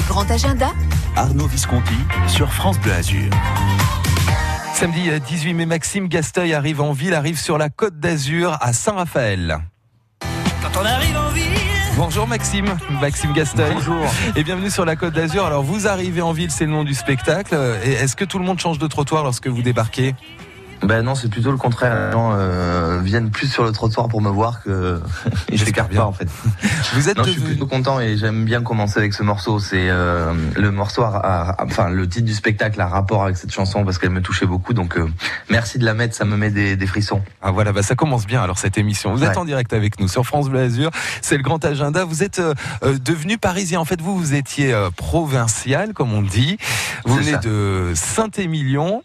Le grand agenda Arnaud Visconti sur France Bleu Azur. Samedi 18 mai, Maxime Gasteuil arrive en ville, arrive sur la côte d'Azur à Saint-Raphaël. Quand on arrive en ville. Bonjour Maxime, Maxime Gasteuil. Bonjour. Et bienvenue sur la côte d'Azur. Alors vous arrivez en ville, c'est le nom du spectacle. Et Est-ce que tout le monde change de trottoir lorsque vous débarquez? Ben non, c'est plutôt le contraire. Les gens euh, viennent plus sur le trottoir pour me voir que ils s'écartent bien. pas en fait. Vous êtes Non, je suis devenu- plutôt content et j'aime bien commencer avec ce morceau. C'est euh, le morceau, a- a- enfin le titre du spectacle a rapport avec cette chanson parce qu'elle me touchait beaucoup. Donc euh, merci de la mettre, ça me met des, des frissons. Ah voilà, bah ça commence bien alors cette émission. Vous êtes en direct avec nous sur France Bleu Azur. C'est le grand agenda. Vous êtes euh, euh, devenu parisien. En fait, vous vous étiez euh, provincial, comme on dit. Vous venez ça. de Saint-Émilion.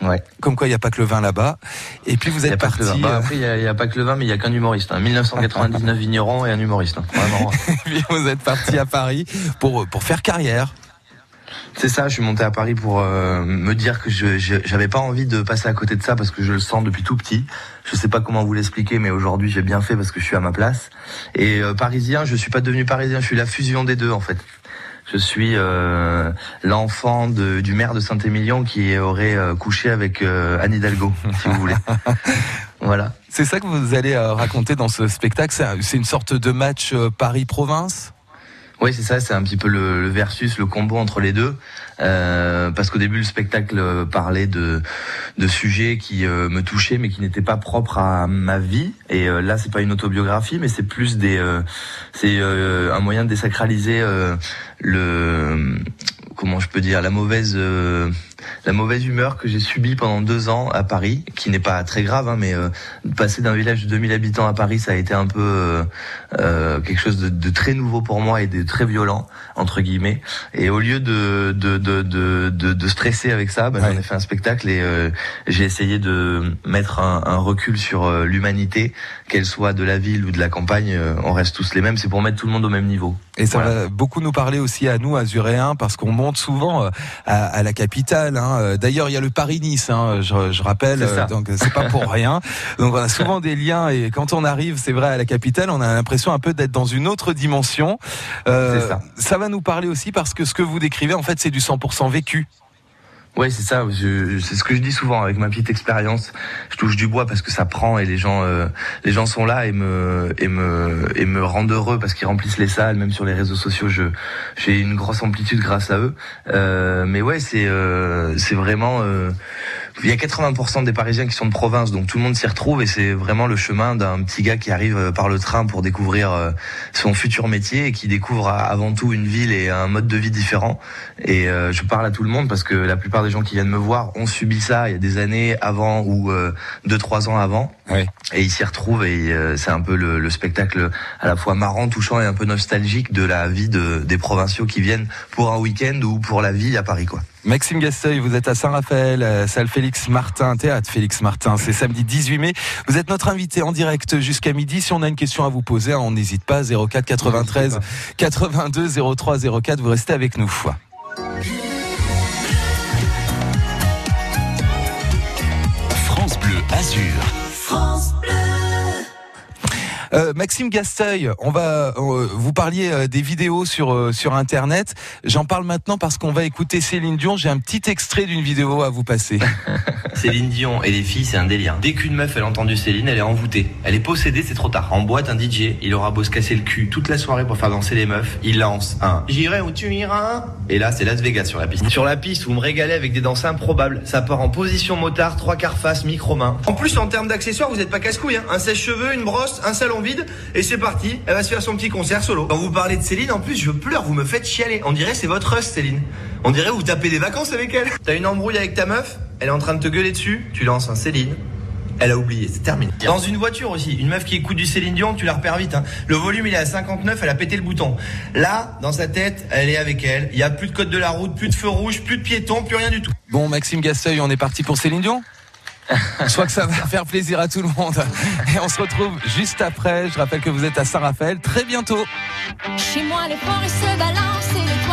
Ouais. Comme quoi, il n'y a pas que le vin là-bas. Et puis vous êtes parti. Bah, euh, après, il y, a- pas que le vin, mais il y a qu'un humoriste. Hein. 1999 vigneron et un humoriste. hein. Vraiment. puis vous êtes parti à Paris pour pour faire carrière. C'est ça, je suis monté à Paris pour euh, me dire que je je- j'avais pas envie de passer à côté de ça parce que je le sens depuis tout petit. Je sais pas comment vous l'expliquer, mais aujourd'hui j'ai bien fait parce que je suis à ma place. Et euh, parisien, je suis pas devenu parisien, je suis la fusion des deux en fait. Je suis euh, l'enfant du maire de Saint-Émilion qui aurait euh, couché avec euh, Anne Hidalgo, si vous voulez. Voilà. C'est ça que vous allez raconter dans ce spectacle. C'est un- C'est une sorte de match Paris-Province. Oui, c'est ça, c'est un petit peu le, le versus, le combo entre les deux. Euh, parce qu'au début, le spectacle euh, parlait de, de sujets qui euh, me touchaient, mais qui n'étaient pas propres à ma vie. Et euh, là, c'est pas une autobiographie, mais c'est plus des, euh, c'est euh, un moyen de désacraliser le, comment je peux dire, la mauvaise, la mauvaise humeur que j'ai subie pendant deux ans à Paris, qui n'est pas très grave, hein, mais euh, passer d'un village de 2000 habitants à Paris, ça a été un peu euh, euh, quelque chose de, de très nouveau pour moi et de très violent entre guillemets. Et au lieu de de de de, de, de stresser avec ça, bah, Ouais. j'en ai fait un spectacle et euh, j'ai essayé de mettre un, un recul sur euh, l'humanité, qu'elle soit de la ville ou de la campagne, euh, on reste tous les mêmes. C'est pour mettre tout le monde au même niveau. Et ça Voilà. va beaucoup nous parler aussi à nous, Azuréens, parce qu'on monte souvent à, à la capitale. Hein. Euh, D'ailleurs, il y a le Paris-Nice, hein, je, je rappelle, ça. euh, donc c'est pas pour rien. Donc on a souvent des liens, et quand on arrive, c'est vrai, à la capitale, on a l'impression un peu d'être dans une autre dimension. Euh, C'est ça. va nous parler aussi parce que ce que vous décrivez, en fait, c'est du 100% vécu. Ouais, c'est ça. C'est ce que je dis souvent avec ma petite expérience. Je touche du bois parce que ça prend et les gens, euh, les gens sont là et me et me et me rendent heureux parce qu'ils remplissent les salles. Même sur les réseaux sociaux, je j'ai une grosse amplitude grâce à eux. Euh, mais ouais, c'est euh, c'est vraiment. Euh, il y a 80% des Parisiens qui sont de province, donc tout le monde s'y retrouve et c'est vraiment le chemin d'un petit gars qui arrive euh, par le train pour découvrir euh, son futur métier et qui découvre à- avant tout une ville et un mode de vie différent. Et euh, je parle à tout le monde parce que la plupart des gens qui viennent me voir ont subi ça il y a des années avant ou euh, deux trois ans avant. Ouais. Et ils s'y retrouvent et euh, c'est un peu le, le spectacle à la fois marrant, touchant et un peu nostalgique de la vie de, des provinciaux qui viennent pour un week-end ou pour la vie à Paris quoi. Maxime Gasteuil, vous êtes à Saint-Raphaël, euh, salle Félix Martin, théâtre Félix Martin. C'est samedi 18 mai. Vous êtes notre invité en direct jusqu'à midi. Si on a une question à vous poser, hein, on n'hésite pas. 04 93 82 03 04. Vous restez avec nous. France Bleu Azur. Euh, Maxime Gasteuil, on va, euh, vous parliez euh, des vidéos sur euh, sur internet. J'en parle maintenant parce qu'on va écouter Céline Dion. J'ai un petit extrait d'une vidéo à vous passer. Céline Dion et les filles, c'est un délire. Dès qu'une meuf elle a entendu Céline, elle est envoûtée. Elle est possédée, c'est trop tard. En boîte, un DJ, il aura beau se casser le cul toute la soirée pour faire danser les meufs, il lance un J'irai où tu iras. Et là, c'est Las Vegas sur la piste. Sur la piste, vous me régalez avec des danses improbables. Ça part en position motard, trois quarts face, micro main. En plus, en termes d'accessoires, vous êtes pas casse-couille. Hein. Un sèche-cheveux, une brosse, un salon et c'est parti. Elle va se faire son petit concert solo. Quand vous parlez de Céline, en plus, je pleure, vous me faites chialer. On dirait c'est votre rust, Céline. On dirait vous tapez des vacances avec elle. T'as une embrouille avec ta meuf, elle est en train de te gueuler dessus, tu lances un Céline. Elle a oublié, c'est terminé. Dans une voiture aussi, une meuf qui écoute du Céline Dion, tu la repères vite. hein. Le volume il est à 59, elle a pété le bouton. Là, dans sa tête, elle est avec elle. Il y a plus de code de la route, plus de feu rouge, plus de piétons, plus rien du tout. Bon, Maxime Gasteuil, on est parti pour Céline Dion? Je crois que ça va faire plaisir à tout le monde. Et on se retrouve juste après. Je rappelle que vous êtes à Saint-Raphaël. Très bientôt. Chez moi, les forêts se balancent et les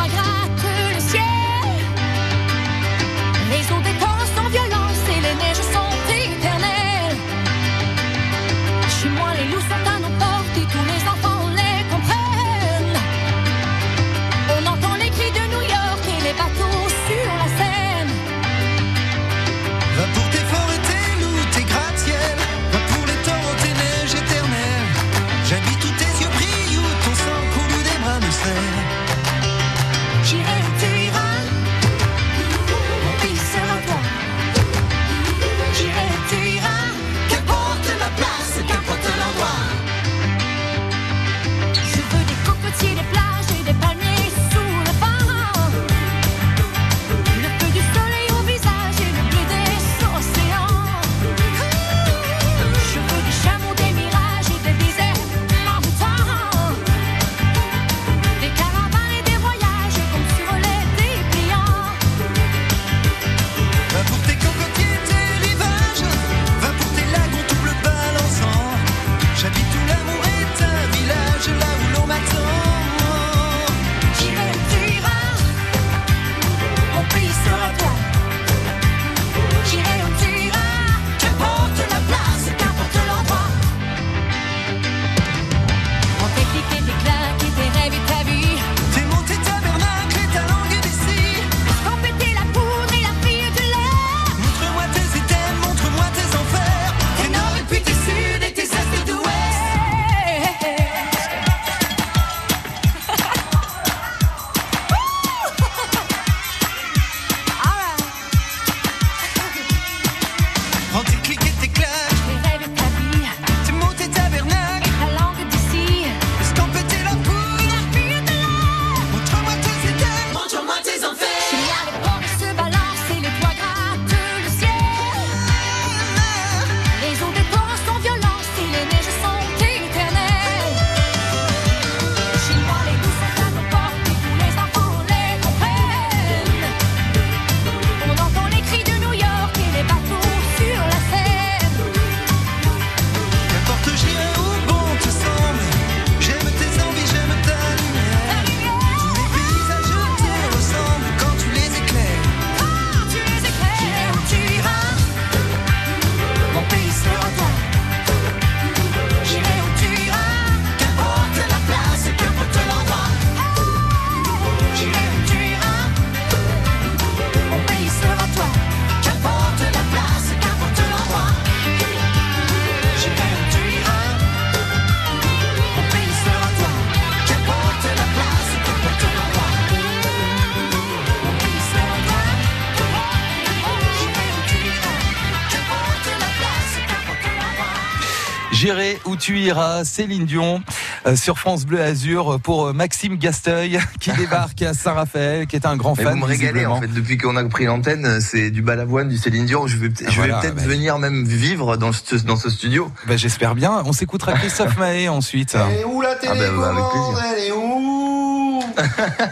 J'irai où tu iras, Céline Dion euh, sur France Bleu Azur pour euh, Maxime Gasteuil qui débarque à Saint-Raphaël, qui est un grand Mais fan. vous me régalez en fait depuis qu'on a pris l'antenne, c'est du balavoine, du Céline Dion. Je vais, peut- je Voilà, vais peut-être bah, venir même vivre dans ce, dans ce studio. Bah, J'espère bien. On s'écoutera Christophe Mahé ensuite. Elle est où la Ah bah, bah, avec télécommande plaisir. Elle est où?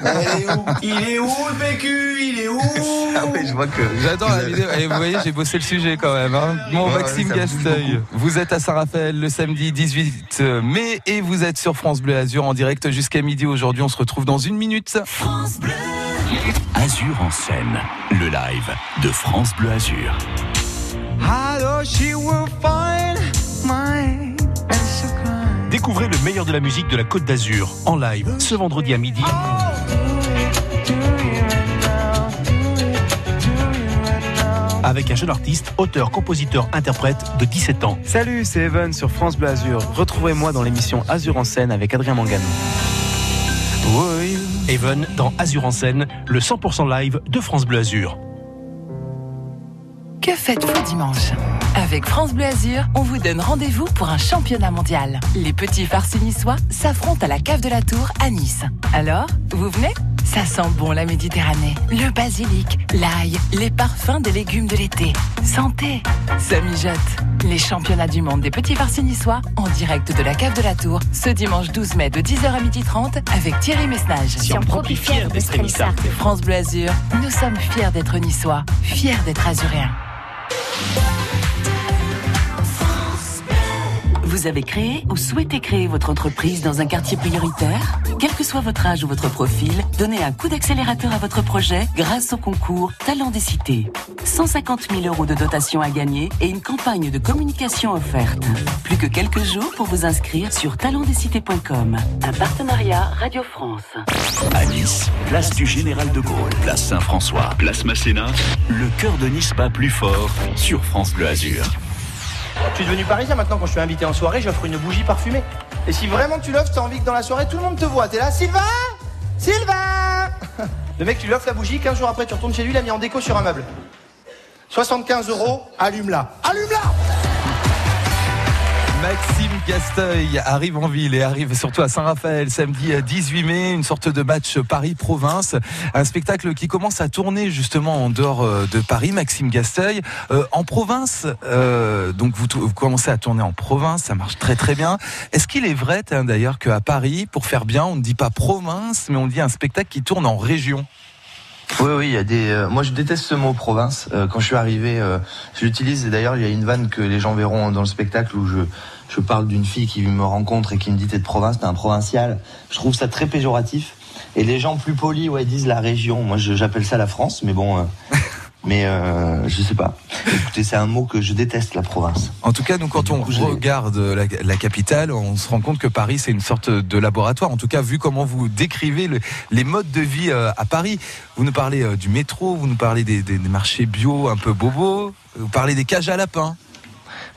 Elle est où? Il est où le PQ Il est où? Ah ouais, je vois que J'adore vous la vidéo. Et vous voyez, j'ai bossé le sujet quand même. Hein. Mon Ouais, Maxime Gasteuil, vous êtes à Saint-Raphaël le samedi 18 mai et vous êtes sur France Bleu Azur en direct jusqu'à midi. Aujourd'hui, on se retrouve dans une minute. Azur en scène, le live de France Bleu Azur. Découvrez le meilleur de la musique de la Côte d'Azur en live ce vendredi à midi. Avec un jeune artiste, auteur, compositeur, interprète de 17 ans. Salut, c'est Evan sur France Bleu Azur. Retrouvez-moi dans l'émission Azur en scène avec Adrien Mangano. Even dans Azur en scène, le 100% live de France Bleu Azur. Que faites-vous dimanche? Avec France Bleu Azur, on vous donne rendez-vous pour un championnat mondial. Les petits farcis niçois s'affrontent à la cave de la Tour à Nice. Alors, vous venez? Ça sent bon la Méditerranée. Le basilic, l'ail, les parfums des légumes de l'été. Santé Ça mijote. Les championnats du monde des petits farcis niçois en direct de la cave de la Tour ce dimanche 12 mai de 10h à 12h30 avec Thierry Messnage. Si on profite fier. France Bleu Azur, nous sommes fiers d'être niçois, fiers d'être azuréens. Vous avez créé ou souhaitez créer votre entreprise dans un quartier prioritaire Quel que soit votre âge ou votre profil, donnez un coup d'accélérateur à votre projet grâce au concours Talent des cités. 150 000 euros de dotation à gagner et une campagne de communication offerte. Plus que quelques jours pour vous inscrire sur talentdescités.com. Un partenariat Radio France. À Nice, place du Général de Gaulle, place Saint-François, place Masséna, le cœur de Nice bat plus fort sur France Bleu Azur. Je suis devenu parisien maintenant quand je suis invité en soirée, j'offre une bougie parfumée. Et si vraiment tu l'offres, t'as envie que dans la soirée tout le monde te voit. T'es là, Sylvain Sylvain Le mec, tu lui offres la bougie, 15 jours après, tu retournes chez lui, il a mis en déco sur un meuble. 75 euros, allume-la. Allume-la Maxime Gasteuil arrive en ville et arrive surtout à Saint-Raphaël samedi 18 mai, une sorte de match Paris-Province, un spectacle qui commence à tourner justement en dehors euh, de Paris. Maxime Gasteuil, Euh, en province, euh, donc vous, vous commencez à tourner en province, ça marche très très bien. Est-ce qu'il est vrai d'ailleurs qu'à Paris, pour faire bien, on ne dit pas province, mais on dit un spectacle qui tourne en région? Oui, oui, il y a des. euh, moi, je déteste ce mot province. Euh, quand je suis arrivé, euh, je l'utilise. Et d'ailleurs, il y a une vanne que les gens verront dans le spectacle où je je parle d'une fille qui me rencontre et qui me dit t'es de province, t'es un provincial. Je trouve ça très péjoratif. Et les gens plus polis, ouais, disent la région. Moi, j'appelle ça la France, mais bon. Mais euh, je sais pas. Écoutez, c'est un mot que je déteste, la province. En tout cas, nous, quand on regarde la, la capitale, on se rend compte que Paris, c'est une sorte de laboratoire. En tout cas, vu comment vous décrivez le- les modes de vie euh, à Paris, vous nous parlez euh, du métro, vous nous parlez des, des- des marchés bio un peu bobos, vous parlez des cages à lapins.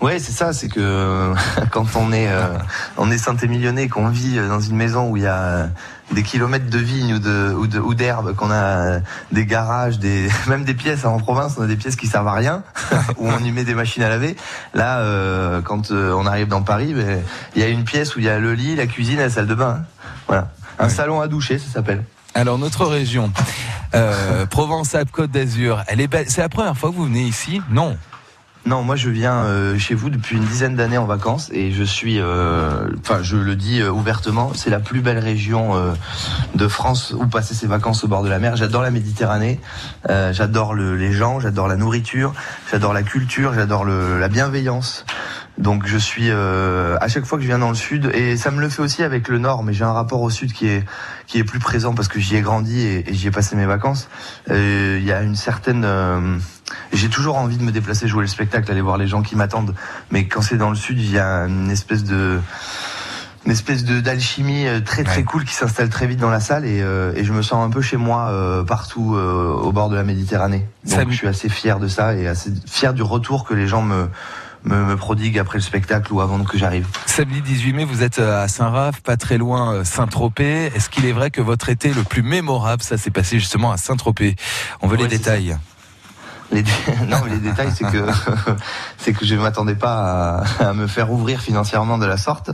Ouais, c'est ça, c'est que quand on est euh, on est Saint-Émilionnais, qu'on vit euh, dans une maison où il y a des kilomètres de vignes ou ou de ou d'herbe, qu'on a des garages, des même des pièces hein, en province, on a des pièces qui servent à rien où on y met des machines à laver. Là, euh, quand euh, on arrive dans Paris, ben, il y a une pièce où il y a le lit, la cuisine, et la salle de bain. hein. Voilà, un Ouais. salon à doucher, ça s'appelle. Alors, notre région, euh, Provence-Alpes-Côte d'Azur. C'est la première fois que vous venez ici? Non. Non, moi je viens euh, chez vous depuis une dizaine d'années en vacances et je suis, euh, enfin je le dis euh, ouvertement, c'est la plus belle région de France où passer ses vacances au bord de la mer. J'adore la Méditerranée, j'adore le- les gens, j'adore la nourriture, j'adore la culture, j'adore la bienveillance. Donc je suis à chaque fois que je viens dans le sud et ça me le fait aussi avec le nord, mais j'ai un rapport au sud qui est qui est plus présent parce que j'y ai grandi et, et j'y ai passé mes vacances. Il y a une certaine j'ai toujours envie de me déplacer, jouer le spectacle, aller voir les gens qui m'attendent. Mais quand c'est dans le sud, il y a une espèce de une espèce de d'alchimie euh, très très Ouais. cool qui s'installe très vite dans la salle et, euh, et je me sens un peu chez moi euh, partout euh, au bord de la Méditerranée. Donc Ça je suis assez fier de ça et assez fier du retour que les gens me me, me prodiguent après le spectacle ou avant que j'arrive. Samedi 18 mai, vous êtes à Saint-Raph, pas très loin Saint-Tropez. Est-ce qu'il est vrai que votre été le plus mémorable, ça s'est passé justement à Saint-Tropez On veut les Ouais, détails. Les dé- non, mais les détails, c'est que c'est que je ne m'attendais pas à, à me faire ouvrir financièrement de la sorte.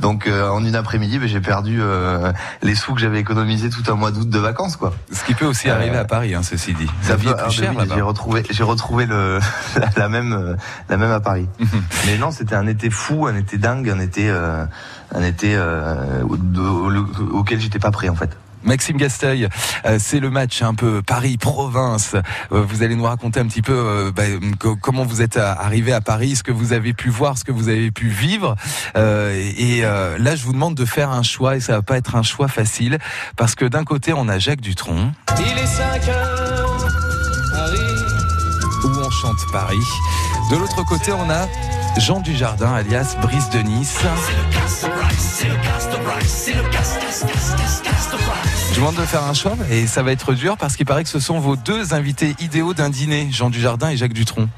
Donc, euh, en une après-midi, ben, j'ai perdu euh, les sous que j'avais économisés tout un mois d'août de vacances, quoi. Ce qui peut aussi arriver à Paris, hein, ceci dit. Ça peut- plus oui, là-bas. J'ai retrouvé, j'ai retrouvé le la, la même euh, la même à Paris. Mais non, c'était un été fou, un été dingue, un été euh, un été euh, au- au- au- auquel j'étais pas prêt en fait. Maxime Gasteuil, euh, c'est le match un peu Paris-Province. Euh, vous allez nous raconter un petit peu euh, bah, co- comment vous êtes arrivé à Paris, ce que vous avez pu voir, ce que vous avez pu vivre. Et là, je vous demande de faire un choix, et ça va pas être un choix facile, parce que d'un côté, on a Jacques Dutronc, Il est 5 heures, Paris. où on chante Paris. De l'autre côté, on a Jean Dujardin, alias Brice de Nice. Je vous demande de faire un choix et ça va être dur parce qu'il paraît que ce sont vos deux invités idéaux d'un dîner, Jean Dujardin et Jacques Dutronc.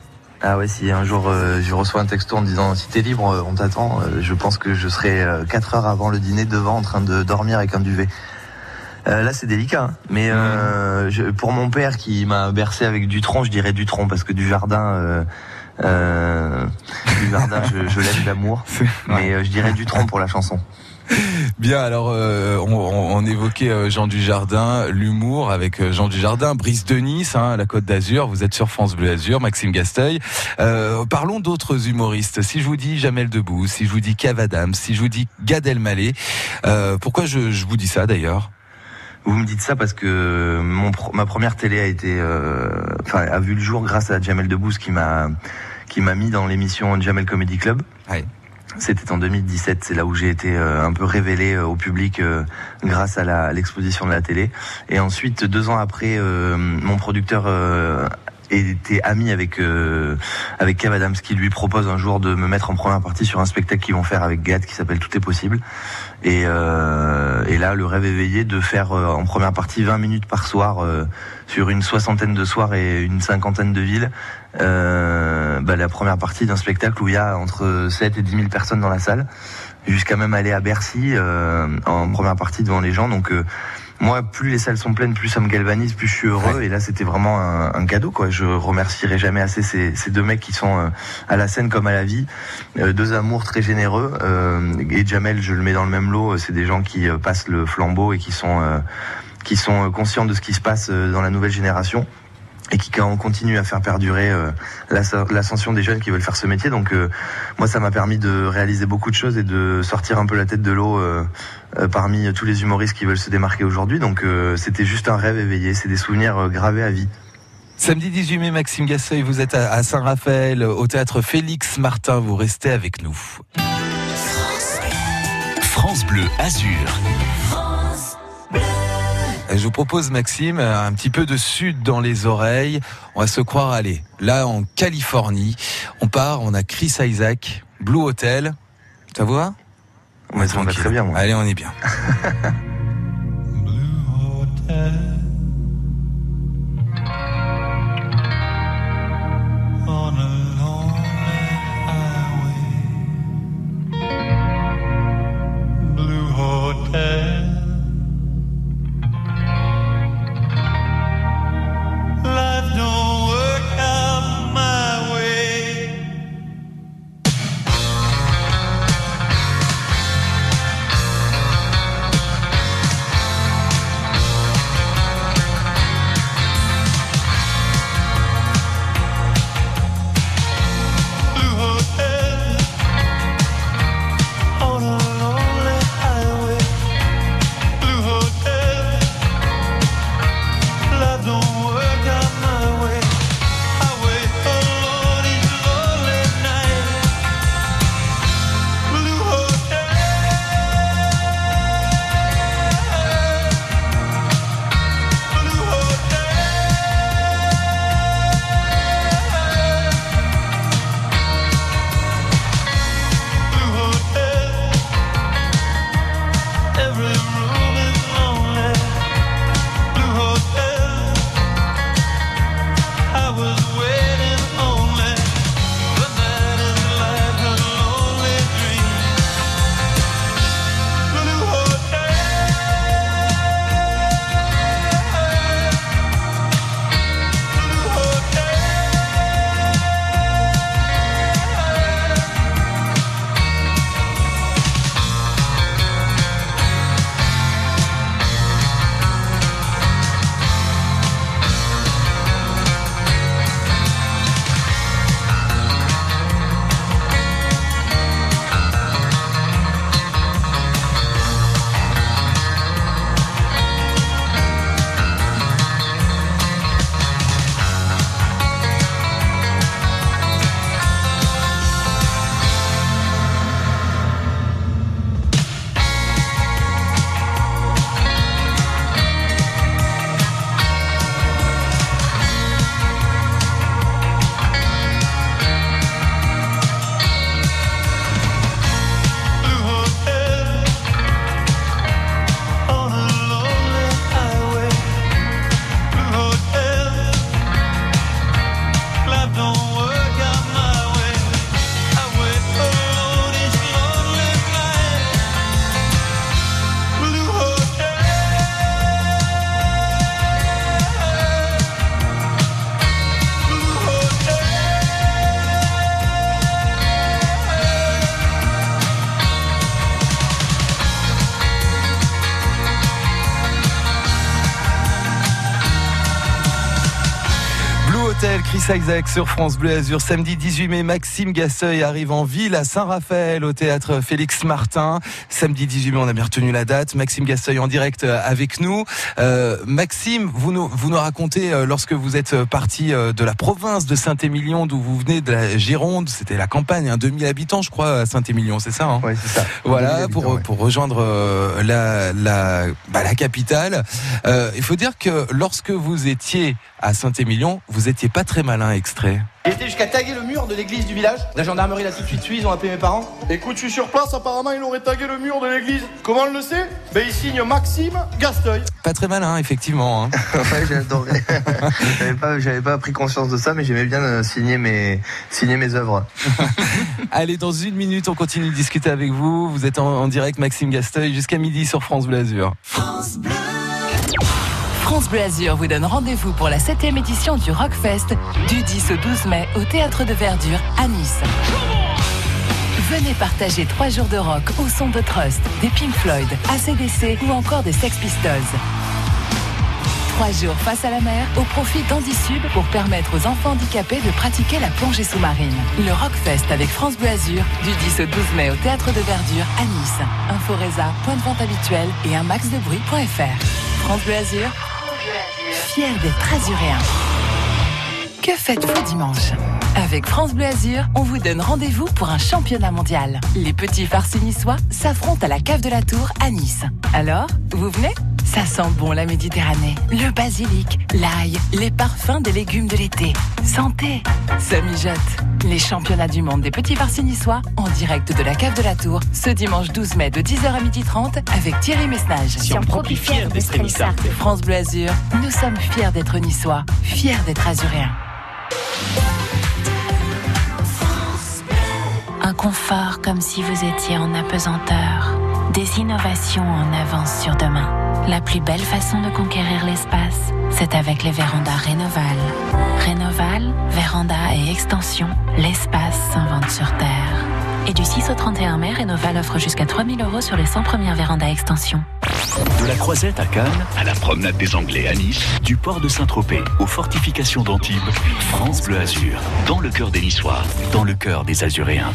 Ah ouais, si un jour euh, je reçois un texto en disant si t'es libre, euh, on t'attend, euh, je pense que je serai 4 heures avant le dîner devant en train de dormir avec un duvet. Euh, là c'est délicat, hein. mais euh, je- pour mon père qui m'a bercé avec Dutronc, je dirais Dutronc parce que du jardin, euh, du jardin, je, je l'aime d'amour, mais euh, je dirais Dutronc pour la chanson. Bien, alors euh, on, on- on évoquait euh, Jean Dujardin, l'humour avec euh, Jean Dujardin, Brice de Nice, hein, la Côte d'Azur. Vous êtes sur France Bleu Azur, Maxime Gasteuil. Euh, parlons d'autres humoristes. Si je vous dis Jamel Debbouze, si je vous dis Kev Adams, si je vous dis Gad Elmaleh, euh, pourquoi je, je vous dis ça d'ailleurs? Vous me dites ça parce que mon ma première télé a été, euh, enfin, a vu le jour grâce à Jamel Debbouze qui m'a, qui m'a mis dans l'émission Jamel Comedy Club. C'était en 2017, c'est là où j'ai été euh, un peu révélé euh, au public euh, grâce à l'exposition de la télé. Et ensuite, deux ans après, euh, mon producteur euh, était ami avec euh, avec Kev Adams qui lui propose un jour de me mettre en première partie sur un spectacle qu'ils vont faire avec Gad qui s'appelle Tout est possible. Et, euh, et là, le rêve éveillé de faire euh, en première partie 20 minutes par soir euh, sur une soixantaine de soirs et une cinquantaine de villes. Euh, bah, la première partie d'un spectacle où il y a entre 7 et 10 000 personnes dans la salle, jusqu'à même aller à Bercy euh, en première partie devant les gens. Donc euh, moi, plus les salles sont pleines, plus ça me galvanise, plus je suis heureux. Et là, c'était vraiment un, un cadeau. Quoi. Je remercierai jamais assez ces, ces deux mecs qui sont euh, à la scène comme à la vie, Euh, deux amours très généreux. Euh, et Jamel, je le mets dans le même lot. C'est des gens qui passent le flambeau et qui sont euh, qui sont conscients de ce qui se passe dans la nouvelle génération et qui quand on continue à faire perdurer euh, l'as- l'ascension des jeunes qui veulent faire ce métier. Donc euh, moi, ça m'a permis de réaliser beaucoup de choses et de sortir un peu la tête de l'eau euh, euh, parmi tous les humoristes qui veulent se démarquer aujourd'hui. Donc euh, c'était juste un rêve éveillé, c'est des souvenirs euh, gravés à vie. Samedi 18 mai, Maxime Gasteuil, vous êtes à, Saint-Raphaël, au théâtre Félix Martin. Vous restez avec nous. France Bleu Azur. Je vous propose, Maxime, un petit peu de sud dans les oreilles. On va se croire, allez, là en Californie. On part, on a Chris Isaac, Blue Hotel. Ça vous va? On est tranquille. très bien. Moi. Allez, on est bien. On Chris Isaac sur France Bleu Azur. Samedi 18 mai, Maxime Gasseuil arrive en ville à Saint-Raphaël au théâtre Félix Martin. Samedi 18 mai, on a bien retenu la date. Maxime Gasseuil en direct euh, avec nous. Euh, Maxime, vous nous, vous nous racontez euh, lorsque vous êtes parti euh, de la province de Saint-Émilion, d'où vous venez de la Gironde, c'était la campagne, hein, 2000 habitants je crois à Saint-Émilion, c'est ça hein? Ouais, c'est ça. Voilà, 2000 pour, ouais. pour rejoindre la, la, bah, la capitale. Euh, il faut dire que lorsque vous étiez à Saint-Émilion, vous étiez pas très malin extrait. J'ai été jusqu'à taguer le mur de l'église du village. La gendarmerie l'a tout de suite su, ils ont appelé mes parents. Écoute, je suis sur place, apparemment il aurait tagué le mur de l'église. Comment on le sait? Ben il signe Maxime Gasteuil. Pas très malin, effectivement. hein. ouais, adoré. j'avais pas, j'avais pas pris conscience de ça, mais j'aimais bien euh, signer mes, signer mes œuvres. Allez, dans une minute, on continue de discuter avec vous. Vous êtes en, en direct, Maxime Gasteuil, jusqu'à midi sur France Bleu Azur. France Bleu Azur vous donne rendez-vous pour la 7 édition du Rockfest du 10 au 12 mai au Théâtre de Verdure à Nice. Venez partager trois jours de rock au son de Trust, des Pink Floyd, ACDC ou encore des Sex Pistols. Trois jours face à la mer au profit d'Andisub pour permettre aux enfants handicapés de pratiquer la plongée sous-marine. Le Rockfest avec France Bleu Azur du 10 au 12 mai au Théâtre de Verdure à Nice. Inforesa, point de vente habituel et un maxdebruit.fr. France Bleu Azur, fier d'être azuréen. Que faites-vous dimanche Avec France Bleu Azur, on vous donne rendez-vous pour un championnat mondial. Les petits farcis s'affrontent à la cave de la Tour à Nice. Alors, vous venez Ça sent bon la Méditerranée. Le basilic, l'ail, les parfums des légumes de l'été. Santé Ça mijote. Les championnats du monde des petits farcis niçois en direct de la cave de la Tour ce dimanche 12 mai de 10h à 12h30 avec Thierry d'essere nissardi. France Bleu Azur, nous sommes fiers d'être niçois, fiers d'être azuréens. Un confort comme si vous étiez en apesanteur. Des innovations en avance sur demain. La plus belle façon de conquérir l'espace, c'est avec les vérandas Rénoval. Rénoval, véranda et extension, l'espace s'invente sur Terre. Et du 6 au 31 mai, Rénoval offre jusqu'à 3000 euros sur les 100 premières vérandas extension. De la Croisette à Cannes, à la promenade des Anglais à Nice, du port de Saint-Tropez aux fortifications d'Antibes, France Bleu Azur, dans le cœur des Niçois, dans le cœur des Azuréens.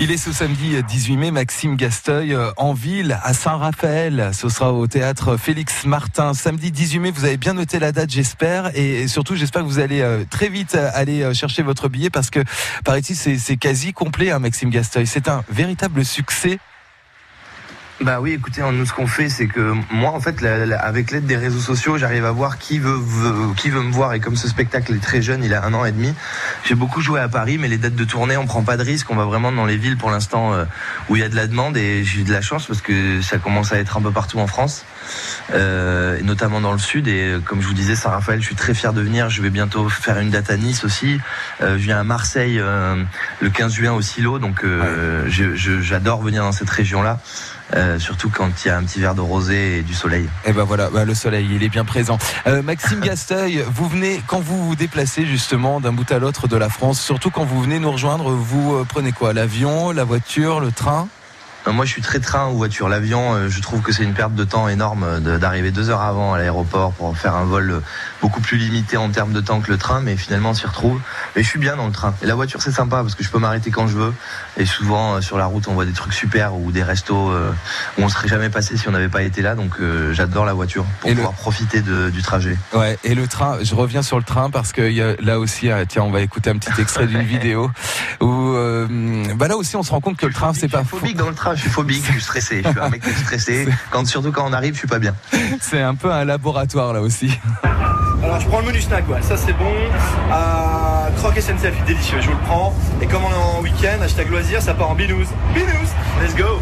Il est ce samedi 18 mai, Maxime Gasteuil en ville à Saint-Raphaël. Ce sera au théâtre Félix Martin. Samedi 18 mai, vous avez bien noté la date, j'espère. Et surtout, j'espère que vous allez euh, très vite euh, aller euh, chercher votre billet parce que, paraît-il, c'est quasi complet, hein, Maxime Gasteuil. C'est un véritable succès. Bah oui, écoutez, nous ce qu'on fait, c'est que moi, en fait, la- la- avec l'aide des réseaux sociaux, j'arrive à voir qui veut, veut- qui veut me voir. Et comme ce spectacle est très jeune, il a un an et demi, j'ai beaucoup joué à Paris, mais les dates de tournée, on prend pas de risque. On va vraiment dans les villes pour l'instant euh, où il y a de la demande et j'ai eu de la chance parce que ça commence à être un peu partout en France, euh, et notamment dans le sud. Et euh, comme je vous disais, Saint-Raphaël, je suis très fier de venir. Je vais bientôt faire une date à Nice aussi. Euh, je viens à Marseille euh, le 15 juin au Silo, donc euh, j'adore venir dans cette région-là. Euh, surtout quand il y a un petit verre de rosé et du soleil. Et ben voilà, bah, le soleil, il est bien présent. Euh, Maxime Gasteuil, vous venez, quand vous vous déplacez justement d'un bout à l'autre de la France, surtout quand vous venez nous rejoindre, vous euh, prenez quoi? L'avion, la voiture, le train? Moi, je suis très train ou voiture. L'avion, euh, je trouve que c'est une perte de temps énorme euh, d'arriver deux heures avant à l'aéroport pour faire un vol euh, beaucoup plus limité en termes de temps que le train, mais finalement, on s'y retrouve. Mais je suis bien dans le train. Et la voiture, c'est sympa parce que je peux m'arrêter quand je veux. Et souvent, euh, sur la route, on voit des trucs super ou des restos euh, où on serait jamais passé si on n'avait pas été là. Donc, euh, j'adore la voiture pour Et le- pouvoir profiter de- du trajet. Ouais, et le train, je reviens sur le train parce que il y a- là aussi, euh, tiens, on va écouter un petit extrait d'une vidéo où, euh, bah là aussi, on se rend compte que le train, c'est pas. Phobique dans le train, je suis phobique, je suis stressé. Je suis un mec stressé. Quand, surtout quand on arrive, je suis pas bien. C'est un peu un laboratoire là aussi. Alors je prends le menu snack, ouais, ça c'est bon. Euh, croque SNCF, délicieux, je vous le prends. Et comme on est en week-end, hashtag loisir, ça part en binous. Binous, let's go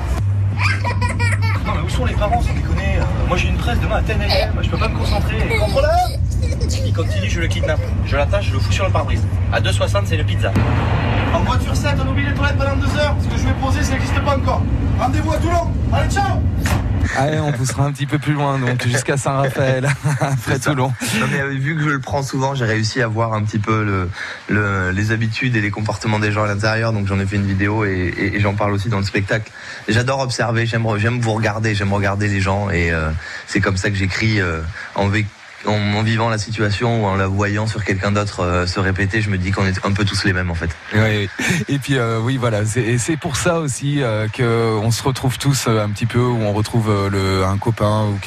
Non mais où sont les parents sans déconner? Moi j'ai une presse demain à 10 am, je peux pas me concentrer. Contrôleur Il continue, je le kidnappe. Je l'attache, je le fous sur le pare-brise. À 2,60 c'est le pizza. En voiture 7, on oublie les toilettes pendant 2 heures. Ce que je vais poser, ça n'existe pas encore. Rendez-vous à Toulon. Allez, ciao Allez, on poussera un petit peu plus loin, donc jusqu'à Saint-Raphaël, après Toulon. Non mais euh, vu que je le prends souvent, j'ai réussi à voir un petit peu le, le- les habitudes et les comportements des gens à l'intérieur. Donc j'en ai fait une vidéo et, et- et j'en parle aussi dans le spectacle. J'adore observer, j'aime j'aime vous regarder, j'aime regarder les gens et euh, c'est comme ça que j'écris euh, en V en, en vivant la situation ou en la voyant sur quelqu'un d'autre euh, se répéter, je me dis qu'on est un peu tous les mêmes en fait. Ouais. Et puis euh, oui, voilà, c'est pour ça aussi euh, que on se retrouve tous un petit peu, où on retrouve le, un copain ou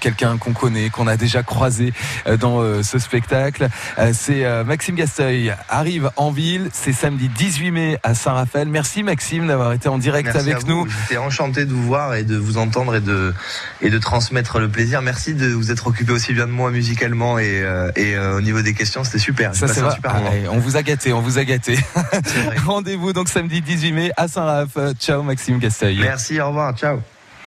quelqu'un qu'on connaît, qu'on a déjà croisé dans ce spectacle. C'est Maxime Gasteuil arrive en ville, c'est samedi 18 mai à Saint-Raphaël. Merci Maxime d'avoir été en direct Merci avec nous. J'étais enchanté de vous voir et de vous entendre et de et de transmettre le plaisir. Merci de vous être occupé aussi bien de moi musicalement et euh, et euh, au niveau des questions, c'était super. Ça c'est vrai. super Ah, ouais, on vous a gâté, on vous a gâté. Rendez-vous donc samedi 18 mai à Saint-Raph. Ciao Maxime Gasteuil. Merci, au revoir, ciao.